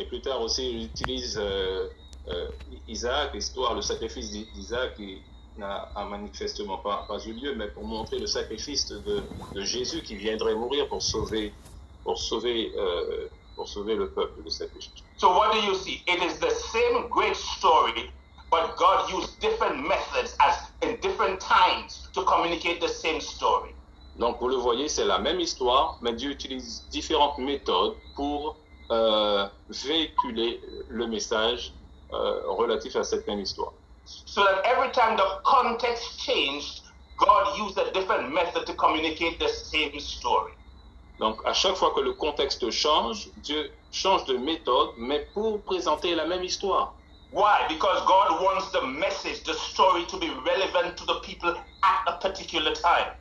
Et plus tard aussi, il utilise euh, euh, Isaac, l'histoire, le sacrifice d'Isaac qui n'a manifestement pas, pas eu lieu, mais pour montrer le sacrifice de, de Jésus qui viendrait mourir pour sauver, pour sauver, euh, pour sauver le peuple de cette péché. So what do you see? It is the same great story, but God used different methods as in different times to communicate the same story. Donc vous le voyez, c'est la même histoire, mais Dieu utilise différentes méthodes pour euh, véhiculer le message euh, relatif à cette même histoire. So that every time the context changed, God used a different method to communicate the same story. Donc à chaque fois que le contexte change, Dieu change de méthode, mais pour présenter la même histoire. Why? Because God wants the message, the story to be relevant to the people at a particular time.